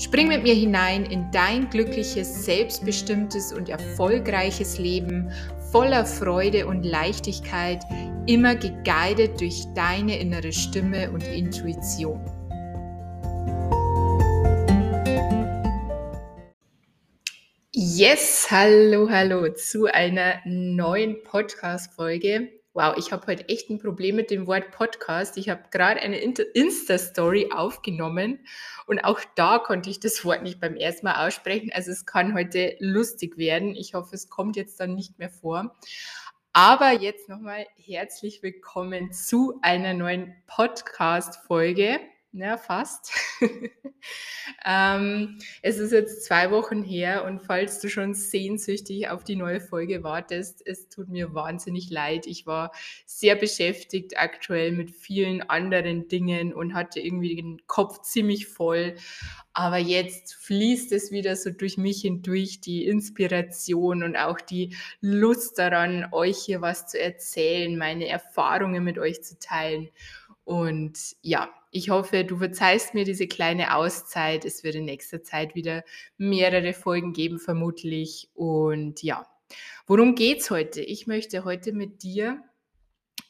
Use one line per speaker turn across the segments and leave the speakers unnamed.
Spring mit mir hinein in dein glückliches, selbstbestimmtes und erfolgreiches Leben voller Freude und Leichtigkeit, immer geguidet durch deine innere Stimme und Intuition. Yes, hallo, hallo zu einer neuen Podcast-Folge. Wow, ich habe heute echt ein Problem mit dem Wort Podcast. Ich habe gerade eine Insta-Story aufgenommen und auch da konnte ich das Wort nicht beim ersten Mal aussprechen. Also es kann heute lustig werden. Ich hoffe, es kommt jetzt dann nicht mehr vor. Aber jetzt nochmal herzlich willkommen zu einer neuen Podcast-Folge ja, fast. ähm, es ist jetzt zwei Wochen her und falls du schon sehnsüchtig auf die neue Folge wartest, es tut mir wahnsinnig leid. Ich war sehr beschäftigt aktuell mit vielen anderen Dingen und hatte irgendwie den Kopf ziemlich voll. Aber jetzt fließt es wieder so durch mich hindurch, die Inspiration und auch die Lust daran, euch hier was zu erzählen, meine Erfahrungen mit euch zu teilen. Und ja, ich hoffe, du verzeihst mir diese kleine Auszeit. Es wird in nächster Zeit wieder mehrere Folgen geben, vermutlich. Und ja, worum geht's heute? Ich möchte heute mit dir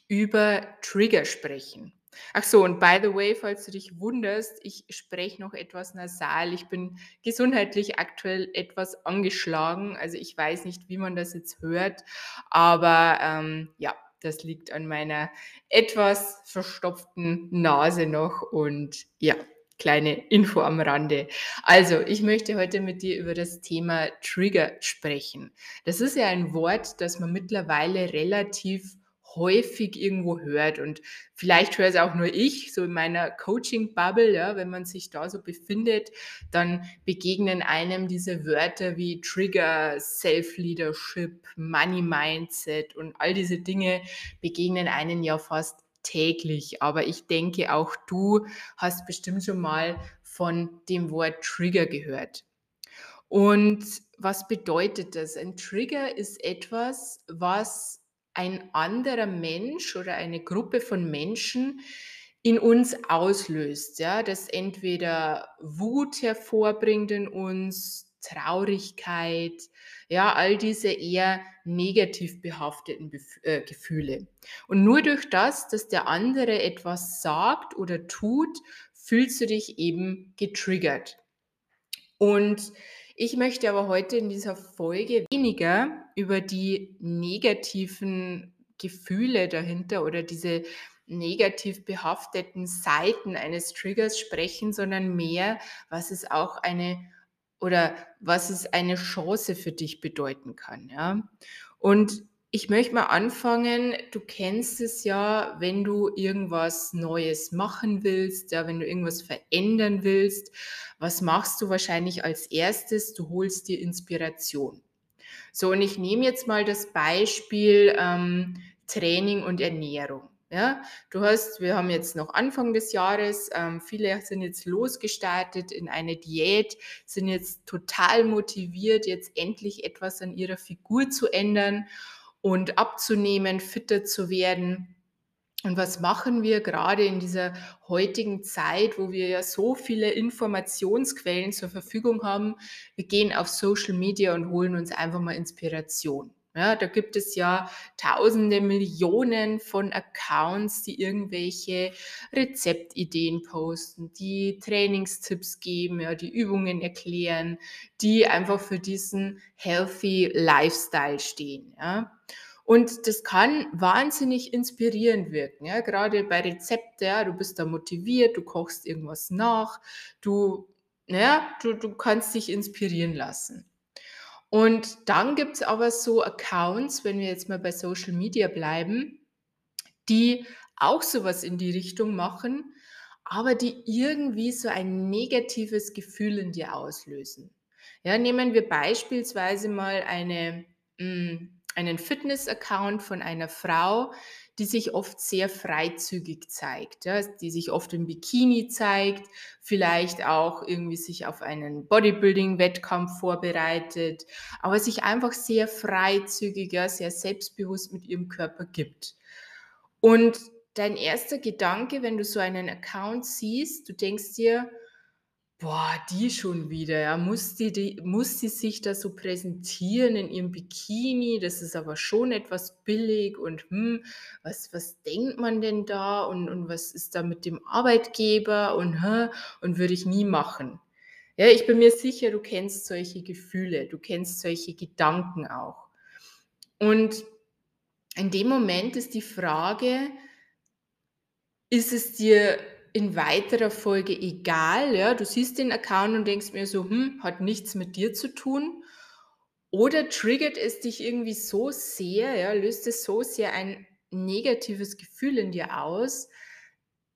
über Trigger sprechen. Ach so, und by the way, falls du dich wunderst, ich spreche noch etwas nasal. Ich bin gesundheitlich aktuell etwas angeschlagen. Also ich weiß nicht, wie man das jetzt hört, aber ähm, ja, das liegt an meiner etwas verstopften Nase noch und ja, kleine Info am Rande. Also, ich möchte heute mit dir über das Thema Trigger sprechen. Das ist ja ein Wort, das man mittlerweile relativ häufig irgendwo hört. Und vielleicht höre es auch nur ich, so in meiner Coaching-Bubble, ja, wenn man sich da so befindet, dann begegnen einem diese Wörter wie Trigger, Self-Leadership, Money-Mindset und all diese Dinge begegnen einen ja fast täglich. Aber ich denke, auch du hast bestimmt schon mal von dem Wort Trigger gehört. Und was bedeutet das? Ein Trigger ist etwas, was ein anderer Mensch oder eine Gruppe von Menschen in uns auslöst, ja, das entweder Wut hervorbringt in uns, Traurigkeit, ja, all diese eher negativ behafteten Bef äh, Gefühle. Und nur durch das, dass der andere etwas sagt oder tut, fühlst du dich eben getriggert. Und ich möchte aber heute in dieser Folge weniger über die negativen Gefühle dahinter oder diese negativ behafteten Seiten eines Triggers sprechen, sondern mehr, was es auch eine oder was es eine Chance für dich bedeuten kann. Ja? Und ich möchte mal anfangen. Du kennst es ja, wenn du irgendwas Neues machen willst, ja, wenn du irgendwas verändern willst. Was machst du wahrscheinlich als erstes? Du holst dir Inspiration. So, und ich nehme jetzt mal das Beispiel ähm, Training und Ernährung. Ja, du hast, wir haben jetzt noch Anfang des Jahres, ähm, viele sind jetzt losgestartet in eine Diät, sind jetzt total motiviert, jetzt endlich etwas an ihrer Figur zu ändern und abzunehmen, fitter zu werden. Und was machen wir gerade in dieser heutigen Zeit, wo wir ja so viele Informationsquellen zur Verfügung haben? Wir gehen auf Social Media und holen uns einfach mal Inspiration. Ja, da gibt es ja tausende Millionen von Accounts, die irgendwelche Rezeptideen posten, die Trainingstipps geben, ja, die Übungen erklären, die einfach für diesen healthy Lifestyle stehen. Ja. Und das kann wahnsinnig inspirierend wirken. Ja? Gerade bei Rezepten, ja, du bist da motiviert, du kochst irgendwas nach, du, ja, du, du kannst dich inspirieren lassen. Und dann gibt es aber so Accounts, wenn wir jetzt mal bei Social Media bleiben, die auch sowas in die Richtung machen, aber die irgendwie so ein negatives Gefühl in dir auslösen. Ja, nehmen wir beispielsweise mal eine, hm, einen Fitness-Account von einer Frau, die sich oft sehr freizügig zeigt, ja, die sich oft im Bikini zeigt, vielleicht auch irgendwie sich auf einen Bodybuilding-Wettkampf vorbereitet, aber sich einfach sehr freizügig, sehr selbstbewusst mit ihrem Körper gibt. Und dein erster Gedanke, wenn du so einen Account siehst, du denkst dir, Boah, die schon wieder, ja. Muss die die muss sie sich da so präsentieren in ihrem Bikini? Das ist aber schon etwas billig und, hm, was was denkt man denn da und und was ist da mit dem Arbeitgeber und, hä, und würde ich nie machen. Ja, ich bin mir sicher, du kennst solche Gefühle, du kennst solche Gedanken auch. Und in dem Moment ist die Frage, ist es dir in weiterer Folge egal, ja? Du siehst den Account und denkst mir so: „Hm, hat nichts mit dir zu tun.“ Oder triggert es dich irgendwie so sehr, ja, löst es so sehr ein negatives Gefühl in dir aus,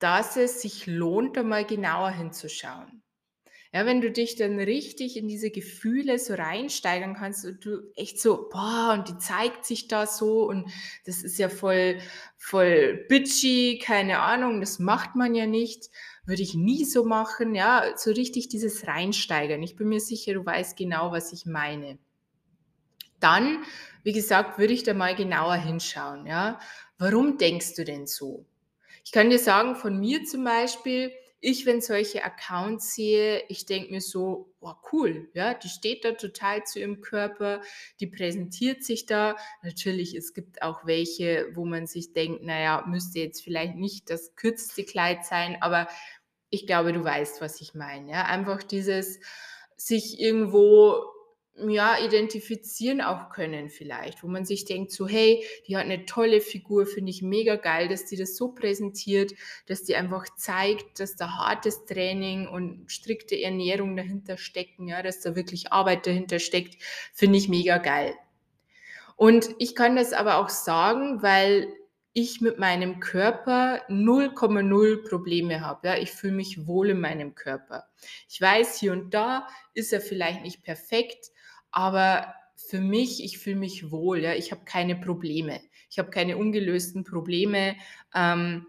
dass es sich lohnt, da mal genauer hinzuschauen. Ja, wenn du dich dann richtig in diese Gefühle so reinsteigern kannst und du echt so: „Boah, und die zeigt sich da so und das ist ja voll voll bitchy, keine Ahnung, das macht man ja nicht, würde ich nie so machen“, ja, so richtig dieses Reinsteigern. Ich bin mir sicher, du weißt genau, was ich meine. Dann, wie gesagt, würde ich da mal genauer hinschauen, ja. Warum denkst du denn so? Ich kann dir sagen, von mir zum Beispiel, ich, wenn solche Accounts sehe, ich denke mir so, boah, cool, ja, die steht da total zu ihrem Körper, die präsentiert sich da. Natürlich, es gibt auch welche, wo man sich denkt, naja, müsste jetzt vielleicht nicht das kürzeste Kleid sein, aber ich glaube, du weißt, was ich meine. Ja? Einfach dieses sich irgendwo ja, identifizieren auch können vielleicht, wo man sich denkt so: „Hey, die hat eine tolle Figur, finde ich mega geil, dass die das so präsentiert, dass die einfach zeigt, dass da hartes Training und strikte Ernährung dahinter stecken, ja, dass da wirklich Arbeit dahinter steckt“, finde ich mega geil. Und ich kann das aber auch sagen, weil ich mit meinem Körper 0,0 Probleme habe, ja. Ich fühle mich wohl in meinem Körper. Ich weiß, hier und da ist er vielleicht nicht perfekt, aber für mich, ich fühle mich wohl, ja. Ich habe keine Probleme. Ich habe keine ungelösten Probleme, ähm,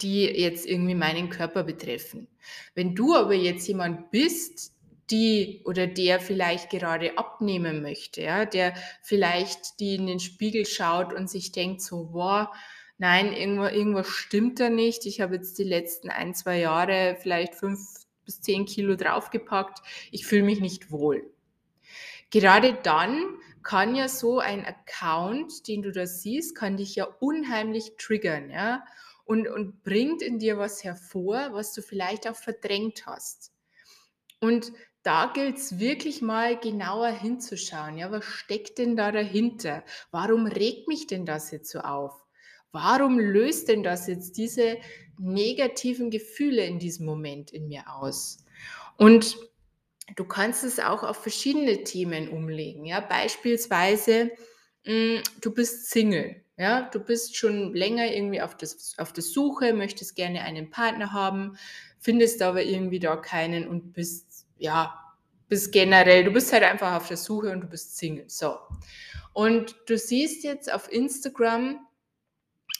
die jetzt irgendwie meinen Körper betreffen. Wenn du aber jetzt jemand bist, die oder der vielleicht gerade abnehmen möchte, ja, der vielleicht die in den Spiegel schaut und sich denkt so: „Boah, nein, irgendwa irgendwas stimmt da nicht. Ich habe jetzt die letzten ein 2 Jahre vielleicht 5 bis 10 Kilo draufgepackt. Ich fühle mich nicht wohl.“ Gerade dann kann ja so ein Account, den du da siehst, kann dich ja unheimlich triggern, ja, und und bringt in dir was hervor, was du vielleicht auch verdrängt hast. Und da gilt es wirklich mal genauer hinzuschauen, ja, was steckt denn da dahinter? Warum regt mich denn das jetzt so auf? Warum löst denn das jetzt diese negativen Gefühle in diesem Moment in mir aus? Und Du kannst es auch auf verschiedene Themen umlegen, ja. Beispielsweise, hm, du bist Single, ja? Du bist schon länger irgendwie auf das auf der Suche, möchtest gerne einen Partner haben, findest aber irgendwie da keinen und bist ja, bist generell du bist halt einfach auf der Suche und du bist Single, so. Und du siehst jetzt auf Instagram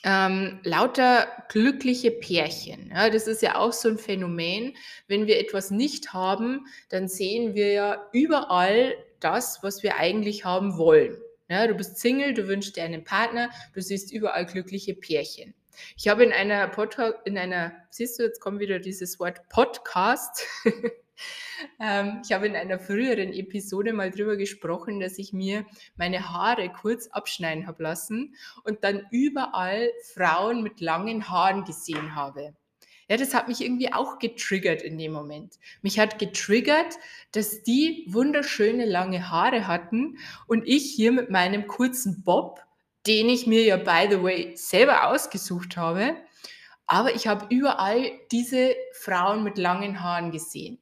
ähm, lauter glückliche Pärchen. Ja, das ist ja auch so ein Phänomen. Wenn wir etwas nicht haben, dann sehen wir ja überall das, was wir eigentlich haben wollen. Ja, du bist Single, du wünschst dir einen Partner, du siehst überall glückliche Pärchen. Ich habe in einer Podcast, in einer, siehst du, jetzt kommt wieder dieses Wort Podcast. Ähm, ich habe in einer früheren Episode mal drüber gesprochen, dass ich mir meine Haare kurz abschneiden habe lassen und dann überall Frauen mit langen Haaren gesehen habe. Ja, das hat mich irgendwie auch getriggert in dem Moment. Mich hat getriggert, dass die wunderschöne lange Haare hatten und ich hier mit meinem kurzen Bob, den ich mir ja by the way selber ausgesucht habe, aber ich habe überall diese Frauen mit langen Haaren gesehen.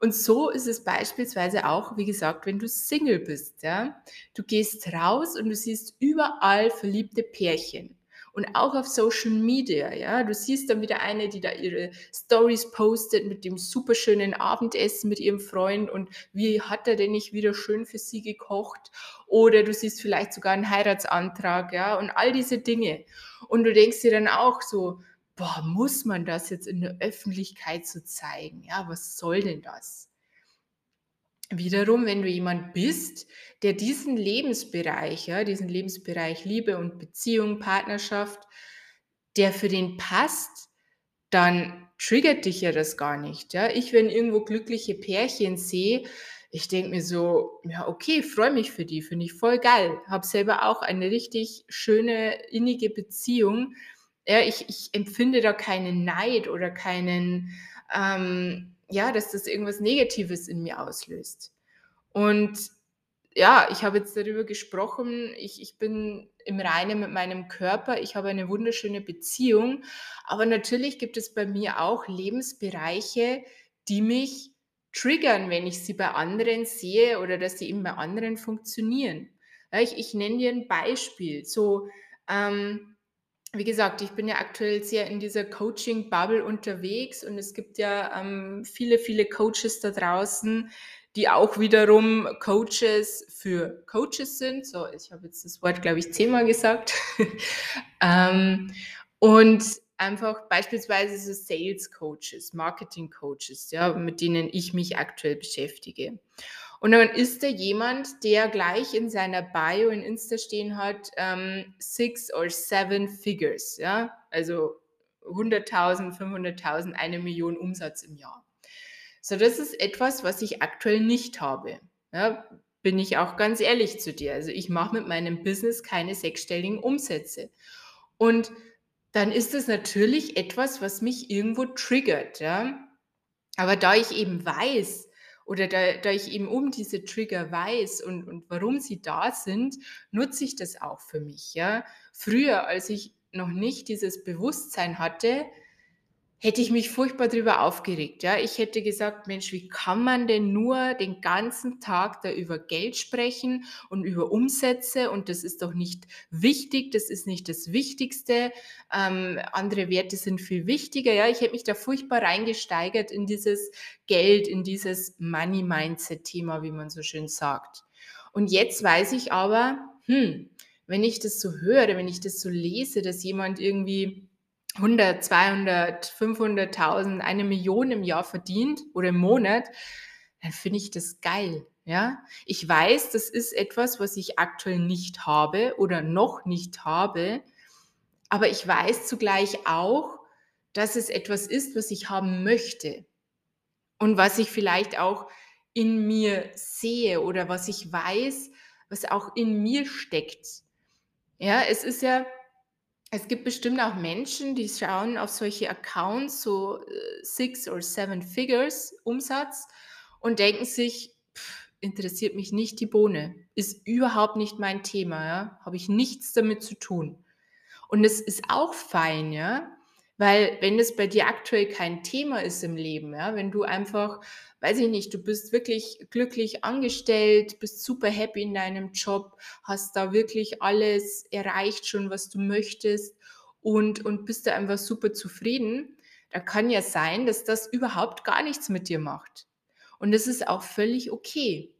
Und so ist es beispielsweise auch, wie gesagt, wenn du Single bist, ja. Du gehst raus und du siehst überall verliebte Pärchen. Und auch auf Social Media, ja. Du siehst dann wieder eine, die da ihre Stories postet mit dem superschönen Abendessen mit ihrem Freund und wie hat er denn nicht wieder schön für sie gekocht? Oder du siehst vielleicht sogar einen Heiratsantrag, ja, und all diese Dinge. Und du denkst dir dann auch so, boah, muss man das jetzt in der Öffentlichkeit so zeigen? Ja, was soll denn das? Wiederum, wenn du jemand bist, der diesen Lebensbereich, ja, diesen Lebensbereich Liebe und Beziehung, Partnerschaft, der für den passt, dann triggert dich ja das gar nicht. Ja? Ich, wenn irgendwo glückliche Pärchen sehe, ich denke mir so, ja, okay, freue mich für die, finde ich voll geil. Habe selber auch eine richtig schöne, innige Beziehung. Ja, ich, ich empfinde da keinen Neid oder keinen, ähm, ja, dass das irgendwas Negatives in mir auslöst. Und ja, ich habe jetzt darüber gesprochen, ich, ich bin im Reinen mit meinem Körper, ich habe eine wunderschöne Beziehung, aber natürlich gibt es bei mir auch Lebensbereiche, die mich triggern, wenn ich sie bei anderen sehe oder dass sie eben bei anderen funktionieren. Ich, ich nenne dir ein Beispiel. So, ähm, wie gesagt, ich bin ja aktuell sehr in dieser Coaching-Bubble unterwegs und es gibt ja ähm, viele, viele Coaches da draußen, die auch wiederum Coaches für Coaches sind. So, ich habe jetzt das Wort, glaube ich, zehnmal gesagt. ähm, und einfach beispielsweise so Sales Coaches, Marketing Coaches, ja, mit denen ich mich aktuell beschäftige. Und dann ist da jemand, der gleich in seiner Bio in Insta stehen hat, ähm, six or seven figures, ja, also 100.000, 500.000, eine Million Umsatz im Jahr. So, das ist etwas, was ich aktuell nicht habe. Ja, bin ich auch ganz ehrlich zu dir. Also ich mache mit meinem Business keine sechsstelligen Umsätze. Und dann ist es natürlich etwas, was mich irgendwo triggert. Ja? Aber da ich eben weiß, oder da, da ich eben um diese Trigger weiß und, und warum sie da sind, nutze ich das auch für mich. Ja? Früher, als ich noch nicht dieses Bewusstsein hatte, hätte ich mich furchtbar darüber aufgeregt. Ja, ich hätte gesagt, Mensch, wie kann man denn nur den ganzen Tag da über Geld sprechen und über Umsätze und das ist doch nicht wichtig, das ist nicht das Wichtigste. Ähm, andere Werte sind viel wichtiger. Ja, ich hätte mich da furchtbar reingesteigert in dieses Geld, in dieses Money Mindset Thema, wie man so schön sagt. Und jetzt weiß ich aber, hm, wenn ich das so höre, wenn ich das so lese, dass jemand irgendwie 100, 200, 500.000, eine Million im Jahr verdient oder im Monat, dann finde ich das geil. Ja, ich weiß, das ist etwas, was ich aktuell nicht habe oder noch nicht habe, aber ich weiß zugleich auch, dass es etwas ist, was ich haben möchte und was ich vielleicht auch in mir sehe oder was ich weiß, was auch in mir steckt. Ja, es ist ja es gibt bestimmt auch Menschen, die schauen auf solche Accounts, so äh, six or seven figures Umsatz und denken sich, pff, interessiert mich nicht die Bohne, ist überhaupt nicht mein Thema, ja, habe ich nichts damit zu tun. Und es ist auch fein, ja, weil wenn es bei dir aktuell kein Thema ist im Leben, ja, wenn du einfach, weiß ich nicht, du bist wirklich glücklich angestellt, bist super happy in deinem Job, hast da wirklich alles erreicht schon, was du möchtest und, und bist da einfach super zufrieden, da kann ja sein, dass das überhaupt gar nichts mit dir macht. Und das ist auch völlig okay.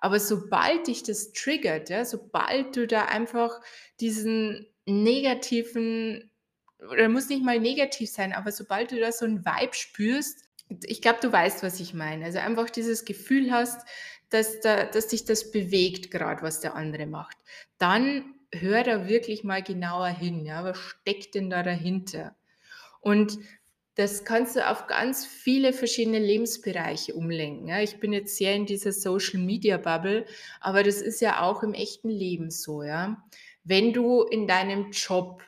Aber sobald dich das triggert, ja, sobald du da einfach diesen negativen oder muss nicht mal negativ sein, aber sobald du da so ein Vibe spürst, ich glaube, du weißt, was ich meine. Also einfach dieses Gefühl hast, dass, da, dass dich das bewegt, gerade was der andere macht. Dann hör da wirklich mal genauer hin. Ja? Was steckt denn da dahinter? Und das kannst du auf ganz viele verschiedene Lebensbereiche umlenken. Ja? Ich bin jetzt sehr in dieser Social Media Bubble, aber das ist ja auch im echten Leben so. Ja? Wenn du in deinem Job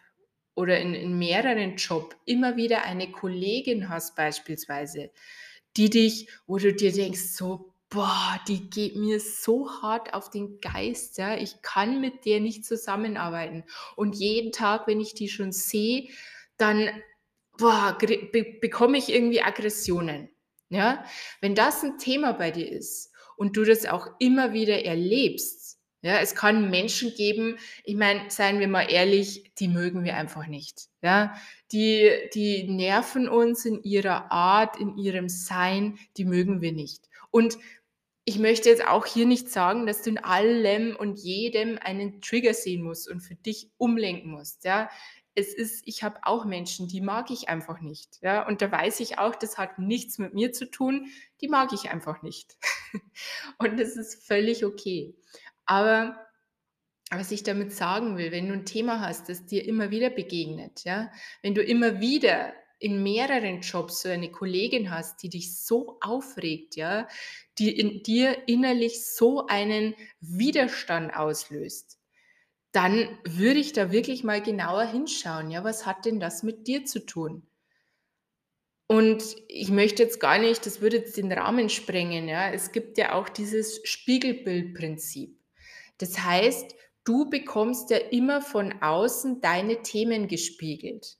oder in, in mehreren Jobs immer wieder eine Kollegin hast beispielsweise, die dich, wo du dir denkst, so, boah, die geht mir so hart auf den Geist, ja, ich kann mit der nicht zusammenarbeiten. Und jeden Tag, wenn ich die schon sehe, dann boah, be bekomme ich irgendwie Aggressionen. Ja, wenn das ein Thema bei dir ist und du das auch immer wieder erlebst, Ja, es kann Menschen geben, ich meine, seien wir mal ehrlich, die mögen wir einfach nicht. Ja, die, die nerven uns in ihrer Art, in ihrem Sein, die mögen wir nicht. Und ich möchte jetzt auch hier nicht sagen, dass du in allem und jedem einen Trigger sehen musst und für dich umlenken musst. Ja, es ist, ich habe auch Menschen, die mag ich einfach nicht. Ja, und da weiß ich auch, das hat nichts mit mir zu tun, die mag ich einfach nicht. und das ist völlig okay. Aber was ich damit sagen will, wenn du ein Thema hast, das dir immer wieder begegnet, ja, wenn du immer wieder in mehreren Jobs so eine Kollegin hast, die dich so aufregt, ja, die in dir innerlich so einen Widerstand auslöst, dann würde ich da wirklich mal genauer hinschauen, ja, was hat denn das mit dir zu tun? Und ich möchte jetzt gar nicht, das würde jetzt den Rahmen sprengen, ja. Es gibt ja auch dieses Spiegelbildprinzip. Das heißt, du bekommst ja immer von außen deine Themen gespiegelt.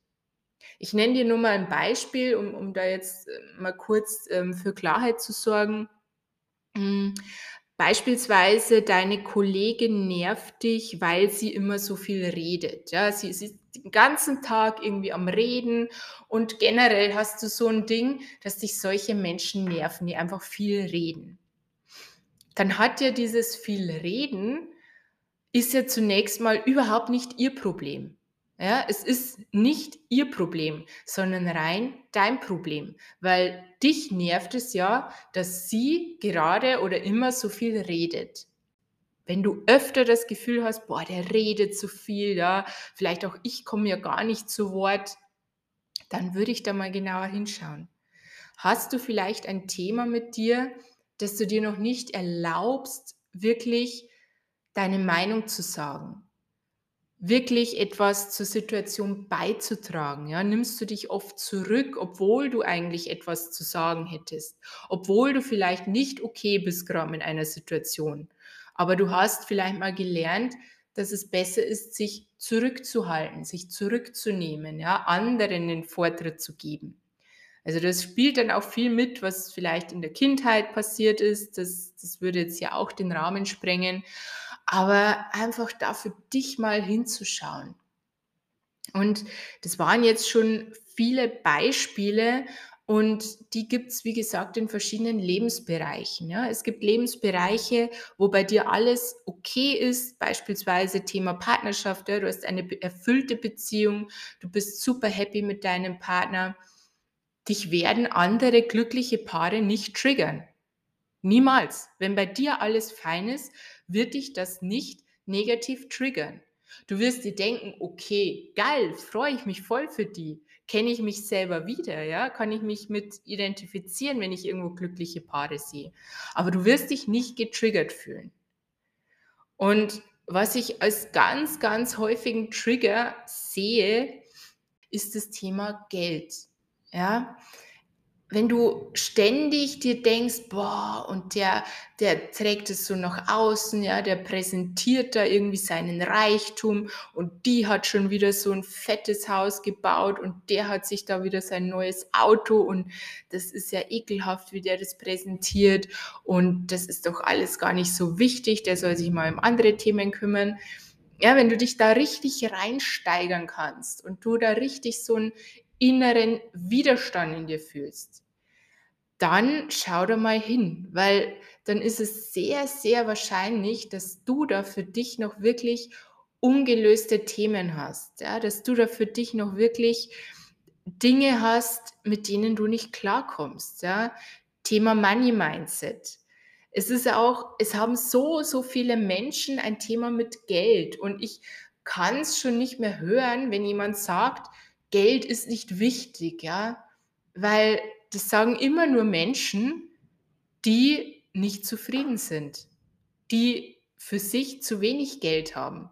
Ich nenne dir nur mal ein Beispiel, um, um da jetzt äh, mal kurz ähm, für Klarheit zu sorgen. Hm, beispielsweise deine Kollegin nervt dich, weil sie immer so viel redet. Ja, sie, sie ist den ganzen Tag irgendwie am Reden und generell hast du so ein Ding, dass dich solche Menschen nerven, die einfach viel reden. Dann hat ja dieses viel Reden ist ja zunächst mal überhaupt nicht ihr Problem. Ja, es ist nicht ihr Problem, sondern rein dein Problem, weil dich nervt es ja, dass sie gerade oder immer so viel redet. Wenn du öfter das Gefühl hast, boah, der redet zu viel, ja, vielleicht auch ich komme ja gar nicht zu Wort, dann würde ich da mal genauer hinschauen. Hast du vielleicht ein Thema mit dir, das du dir noch nicht erlaubst, wirklich deine Meinung zu sagen, wirklich etwas zur Situation beizutragen. Ja? Nimmst du dich oft zurück, obwohl du eigentlich etwas zu sagen hättest, obwohl du vielleicht nicht okay bist gerade in einer Situation. Aber du hast vielleicht mal gelernt, dass es besser ist, sich zurückzuhalten, sich zurückzunehmen, ja, anderen den Vortritt zu geben. Also das spielt dann auch viel mit, was vielleicht in der Kindheit passiert ist. Das, das würde jetzt ja auch den Rahmen sprengen aber einfach da für dich mal hinzuschauen. Und das waren jetzt schon viele Beispiele und die gibt es, wie gesagt, in verschiedenen Lebensbereichen. Ja. Es gibt Lebensbereiche, wo bei dir alles okay ist, beispielsweise Thema Partnerschaft. Ja. Du hast eine erfüllte Beziehung, du bist super happy mit deinem Partner. Dich werden andere glückliche Paare nicht triggern. Niemals. Wenn bei dir alles fein ist, wird dich das nicht negativ triggern. Du wirst dir denken, okay, geil, freue ich mich voll für die. Kenne ich mich selber wieder, ja? Kann ich mich mit identifizieren, wenn ich irgendwo glückliche Paare sehe. Aber du wirst dich nicht getriggert fühlen. Und was ich als ganz, ganz häufigen Trigger sehe, ist das Thema Geld. Ja, wenn du ständig dir denkst, boah, und der, der trägt es so nach außen, ja, der präsentiert da irgendwie seinen Reichtum und die hat schon wieder so ein fettes Haus gebaut und der hat sich da wieder sein neues Auto und das ist ja ekelhaft, wie der das präsentiert und das ist doch alles gar nicht so wichtig, der soll sich mal um andere Themen kümmern. Ja, wenn du dich da richtig reinsteigern kannst und du da richtig so ein inneren Widerstand in dir fühlst, dann schau da mal hin, weil dann ist es sehr, sehr wahrscheinlich, dass du da für dich noch wirklich ungelöste Themen hast, ja, dass du da für dich noch wirklich Dinge hast, mit denen du nicht klarkommst, ja. Thema Money Mindset. Es ist auch, es haben so, so viele Menschen ein Thema mit Geld und ich kann es schon nicht mehr hören, wenn jemand sagt, Geld ist nicht wichtig, ja, weil das sagen immer nur Menschen, die nicht zufrieden sind, die für sich zu wenig Geld haben.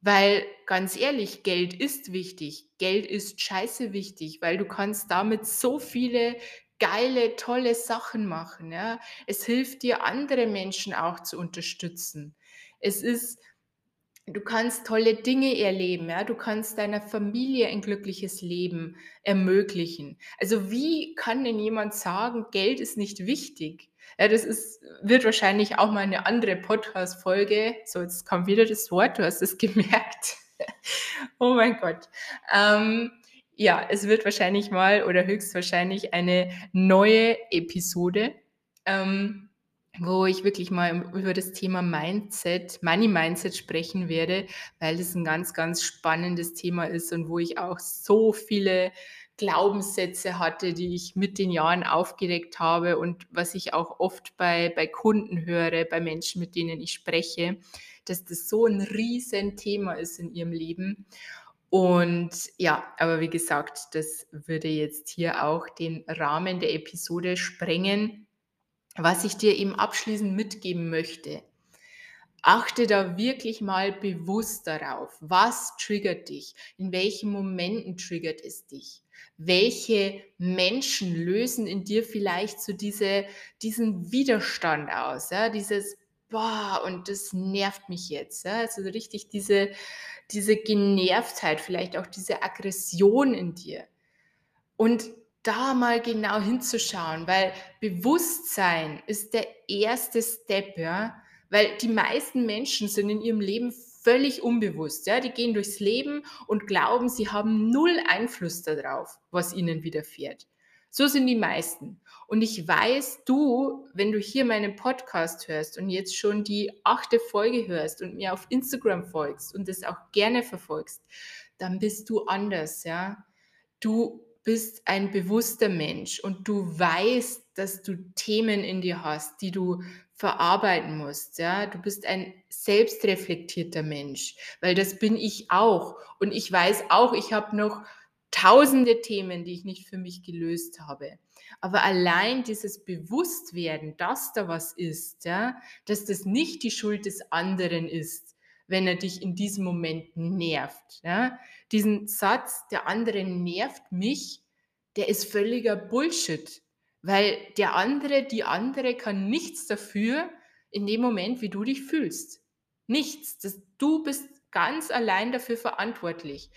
Weil ganz ehrlich, Geld ist wichtig. Geld ist scheiße wichtig, weil du kannst damit so viele geile, tolle Sachen machen. Ja? Es hilft dir, andere Menschen auch zu unterstützen. Es ist Du kannst tolle Dinge erleben, ja, du kannst deiner Familie ein glückliches Leben ermöglichen. Also wie kann denn jemand sagen, Geld ist nicht wichtig? Ja, das ist wird wahrscheinlich auch mal eine andere Podcast-Folge. So, jetzt kommt wieder das Wort, du hast es gemerkt. Oh mein Gott. Ähm, ja, es wird wahrscheinlich mal oder höchstwahrscheinlich eine neue Episode, ähm, wo ich wirklich mal über das Thema Mindset, Money Mindset sprechen werde, weil das ein ganz, ganz spannendes Thema ist und wo ich auch so viele Glaubenssätze hatte, die ich mit den Jahren aufgedeckt habe und was ich auch oft bei, bei Kunden höre, bei Menschen, mit denen ich spreche, dass das so ein Riesenthema ist in ihrem Leben. Und ja, aber wie gesagt, das würde jetzt hier auch den Rahmen der Episode sprengen. Was ich dir eben abschließend mitgeben möchte, achte da wirklich mal bewusst darauf, was triggert dich, in welchen Momenten triggert es dich, welche Menschen lösen in dir vielleicht so diese, diesen Widerstand aus, ja, dieses, boah, und das nervt mich jetzt, ja, also richtig diese, diese Genervtheit, vielleicht auch diese Aggression in dir. Und da mal genau hinzuschauen, weil Bewusstsein ist der erste Step, ja, weil die meisten Menschen sind in ihrem Leben völlig unbewusst. Ja? Die gehen durchs Leben und glauben, sie haben null Einfluss darauf, was ihnen widerfährt. So sind die meisten. Und ich weiß, du, wenn du hier meinen Podcast hörst und jetzt schon die achte Folge hörst und mir auf Instagram folgst und das auch gerne verfolgst, dann bist du anders, ja. Du bist ein bewusster Mensch und du weißt, dass du Themen in dir hast, die du verarbeiten musst, ja. Du bist ein selbstreflektierter Mensch, weil das bin ich auch. Und ich weiß auch, ich habe noch tausende Themen, die ich nicht für mich gelöst habe. Aber allein dieses Bewusstwerden, dass da was ist, ja, dass das nicht die Schuld des anderen ist, wenn er dich in diesem Moment nervt. Ja. Diesen Satz, der andere nervt mich, der ist völliger Bullshit. Weil der andere, die andere kann nichts dafür in dem Moment, wie du dich fühlst. Nichts. Das, du bist ganz allein dafür verantwortlich.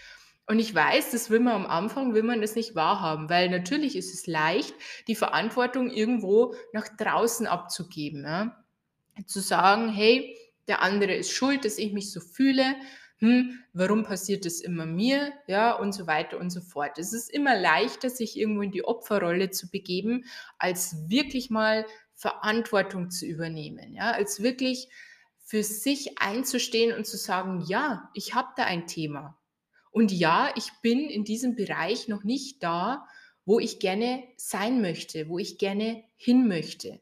Und ich weiß, das will man am Anfang, will man das nicht wahrhaben, weil natürlich ist es leicht, die Verantwortung irgendwo nach draußen abzugeben. Ja? Zu sagen, hey, der andere ist schuld, dass ich mich so fühle hm, warum passiert das immer mir, ja, und so weiter und so fort. Es ist immer leichter, sich irgendwo in die Opferrolle zu begeben, als wirklich mal Verantwortung zu übernehmen, ja, als wirklich für sich einzustehen und zu sagen, ja, ich habe da ein Thema. Und ja, ich bin in diesem Bereich noch nicht da, wo ich gerne sein möchte, wo ich gerne hin möchte.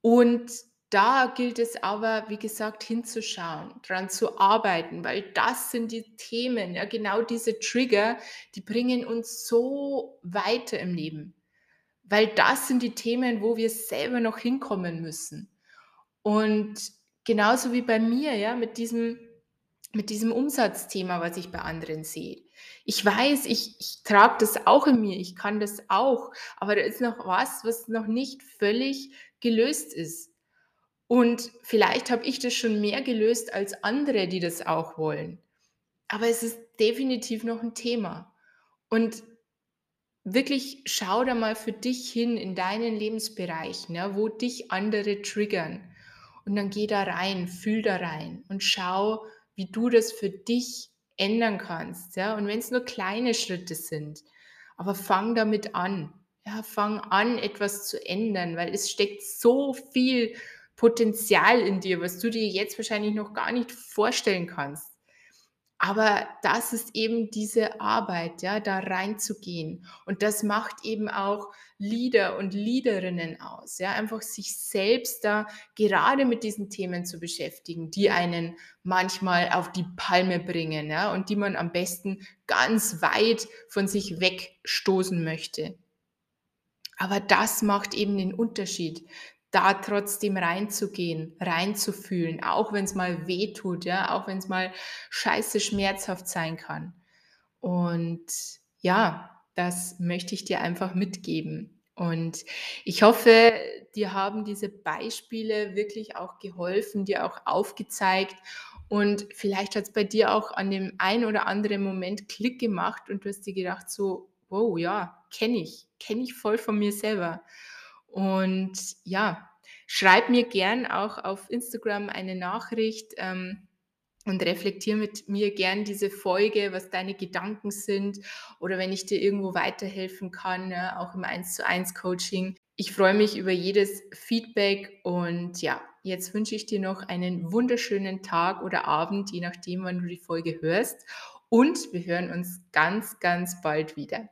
Und da gilt es aber, wie gesagt, hinzuschauen, dran zu arbeiten, weil das sind die Themen, ja, genau diese Trigger, die bringen uns so weiter im Leben. Weil das sind die Themen, wo wir selber noch hinkommen müssen. Und genauso wie bei mir, ja, mit diesem, mit diesem Umsatzthema, was ich bei anderen sehe. Ich weiß, ich, ich trage das auch in mir, ich kann das auch, aber da ist noch was, was noch nicht völlig gelöst ist. Und vielleicht habe ich das schon mehr gelöst als andere, die das auch wollen. Aber es ist definitiv noch ein Thema. Und wirklich schau da mal für dich hin in deinen Lebensbereichen, ja, wo dich andere triggern. Und dann geh da rein, fühl da rein und schau, wie du das für dich ändern kannst. Ja? Und wenn es nur kleine Schritte sind, aber fang damit an. Ja, fang an, etwas zu ändern, weil es steckt so viel Potenzial in dir, was du dir jetzt wahrscheinlich noch gar nicht vorstellen kannst. Aber das ist eben diese Arbeit, ja, da reinzugehen. Und das macht eben auch Leader und Leaderinnen aus, ja, einfach sich selbst da gerade mit diesen Themen zu beschäftigen, die einen manchmal auf die Palme bringen, ja, und die man am besten ganz weit von sich wegstoßen möchte. Aber das macht eben den Unterschied da trotzdem reinzugehen, reinzufühlen, auch wenn es mal weh tut, ja, auch wenn es mal scheiße schmerzhaft sein kann. Und ja, das möchte ich dir einfach mitgeben. Und ich hoffe, dir haben diese Beispiele wirklich auch geholfen, dir auch aufgezeigt. Und vielleicht hat es bei dir auch an dem einen oder anderen Moment Klick gemacht und du hast dir gedacht, so, wow, ja, kenne ich, kenne ich voll von mir selber. Und ja, schreib mir gern auch auf Instagram eine Nachricht, ähm, und reflektiere mit mir gern diese Folge, was deine Gedanken sind oder wenn ich dir irgendwo weiterhelfen kann, ja, auch im 1 zu 1 Coaching. Ich freue mich über jedes Feedback und ja, jetzt wünsche ich dir noch einen wunderschönen Tag oder Abend, je nachdem, wann du die Folge hörst. Und wir hören uns ganz, ganz bald wieder.